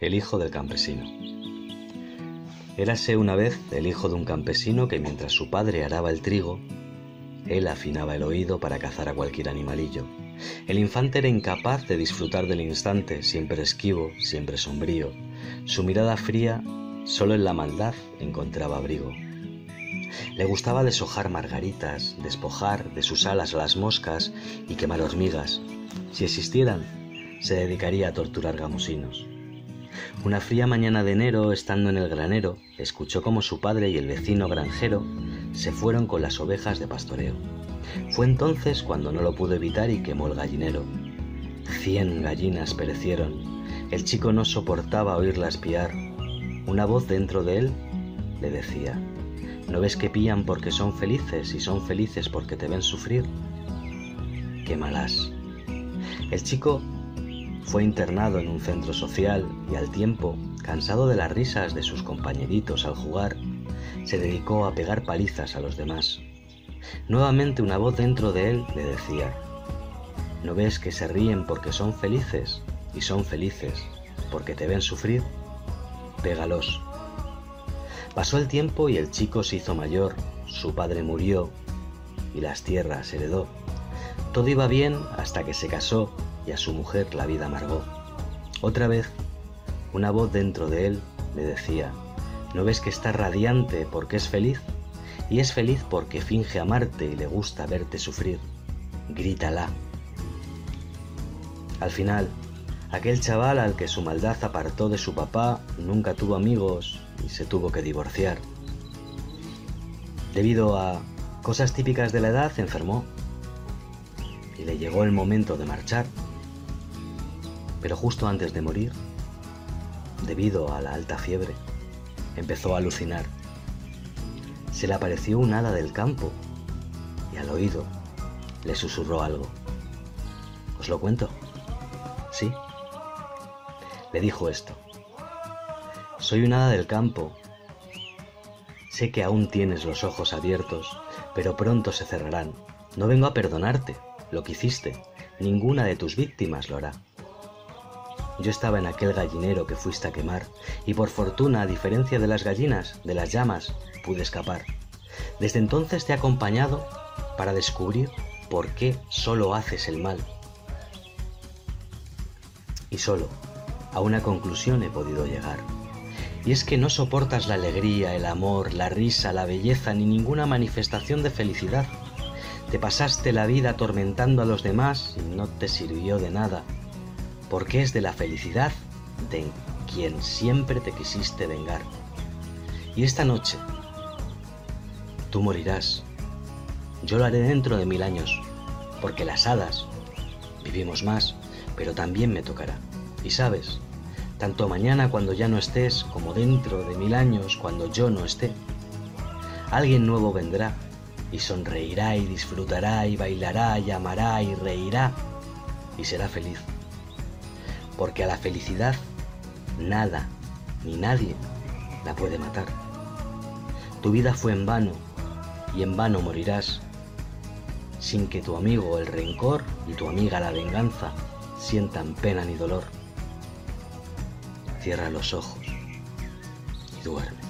El hijo del campesino. Érase una vez el hijo de un campesino que mientras su padre araba el trigo, él afinaba el oído para cazar a cualquier animalillo. El infante era incapaz de disfrutar del instante, siempre esquivo, siempre sombrío. Su mirada fría, solo en la maldad encontraba abrigo. Le gustaba deshojar margaritas, despojar de sus alas a las moscas y quemar hormigas. Si existieran, se dedicaría a torturar gamusinos. Una fría mañana de enero, estando en el granero, escuchó como su padre y el vecino granjero se fueron con las ovejas de pastoreo. Fue entonces cuando no lo pudo evitar y quemó el gallinero. Cien gallinas perecieron. El chico no soportaba oírlas piar. Una voz dentro de él le decía, ¿no ves que pían porque son felices y son felices porque te ven sufrir? Quémalas. El chico fue internado en un centro social y al tiempo, cansado de las risas de sus compañeritos al jugar, se dedicó a pegar palizas a los demás. Nuevamente una voz dentro de él le decía, ¿no ves que se ríen porque son felices y son felices porque te ven sufrir? Pégalos. Pasó el tiempo y el chico se hizo mayor, su padre murió y las tierras heredó. Todo iba bien hasta que se casó y a su mujer la vida amargó. Otra vez, una voz dentro de él le decía, ¿no ves que está radiante porque es feliz? Y es feliz porque finge amarte y le gusta verte sufrir. Grítala. Al final, aquel chaval al que su maldad apartó de su papá nunca tuvo amigos y se tuvo que divorciar. Debido a cosas típicas de la edad, enfermó y le llegó el momento de marchar. Pero justo antes de morir, debido a la alta fiebre, empezó a alucinar. Se le apareció un hada del campo y al oído le susurró algo. ¿Os lo cuento? Sí. Le dijo esto. Soy un hada del campo. Sé que aún tienes los ojos abiertos, pero pronto se cerrarán. No vengo a perdonarte lo que hiciste. Ninguna de tus víctimas lo hará. Yo estaba en aquel gallinero que fuiste a quemar, y por fortuna, a diferencia de las gallinas, de las llamas, pude escapar. Desde entonces te he acompañado para descubrir por qué solo haces el mal. Y solo a una conclusión he podido llegar. Y es que no soportas la alegría, el amor, la risa, la belleza, ni ninguna manifestación de felicidad. Te pasaste la vida atormentando a los demás y no te sirvió de nada porque es de la felicidad de quien siempre te quisiste vengar. Y esta noche, tú morirás. Yo lo haré dentro de mil años, porque las hadas vivimos más, pero también me tocará. Y sabes, tanto mañana cuando ya no estés, como dentro de mil años cuando yo no esté, alguien nuevo vendrá y sonreirá y disfrutará y bailará y amará y reirá y será feliz porque a la felicidad nada ni nadie la puede matar. Tu vida fue en vano y en vano morirás, sin que tu amigo el rencor y tu amiga la venganza sientan pena ni dolor. Cierra los ojos y duerme.